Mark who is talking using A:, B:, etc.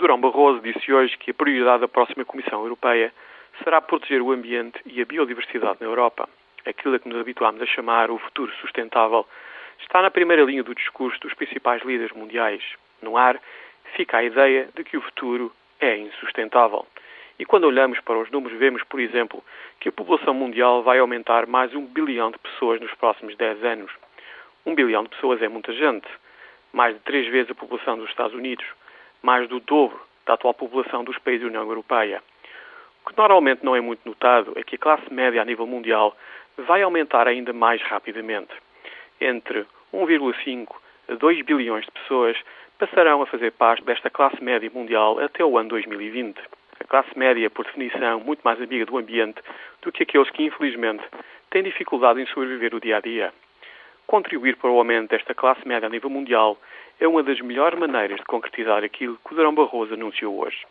A: Durão Barroso disse hoje que a prioridade da próxima Comissão Europeia será proteger o ambiente e a biodiversidade na Europa. Aquilo a que nos habituámos a chamar o futuro sustentável está na primeira linha do discurso dos principais líderes mundiais. No ar, fica a ideia de que o futuro é insustentável. E quando olhamos para os números, vemos, por exemplo, que a população mundial vai aumentar mais um bilhão de pessoas nos próximos 10 anos. Um bilhão de pessoas é muita gente, mais de três vezes a população dos Estados Unidos, mais do dobro da atual população dos países da União Europeia. O que normalmente não é muito notado é que a classe média a nível mundial vai aumentar ainda mais rapidamente. Entre 1,5 a 2 bilhões de pessoas passarão a fazer parte desta classe média mundial até o ano 2020 a classe média, por definição, muito mais amiga do ambiente do que aqueles que, infelizmente, têm dificuldade em sobreviver o dia a dia. Contribuir para o aumento desta classe média a nível mundial é uma das melhores maneiras de concretizar aquilo que o Durão Barroso anunciou hoje.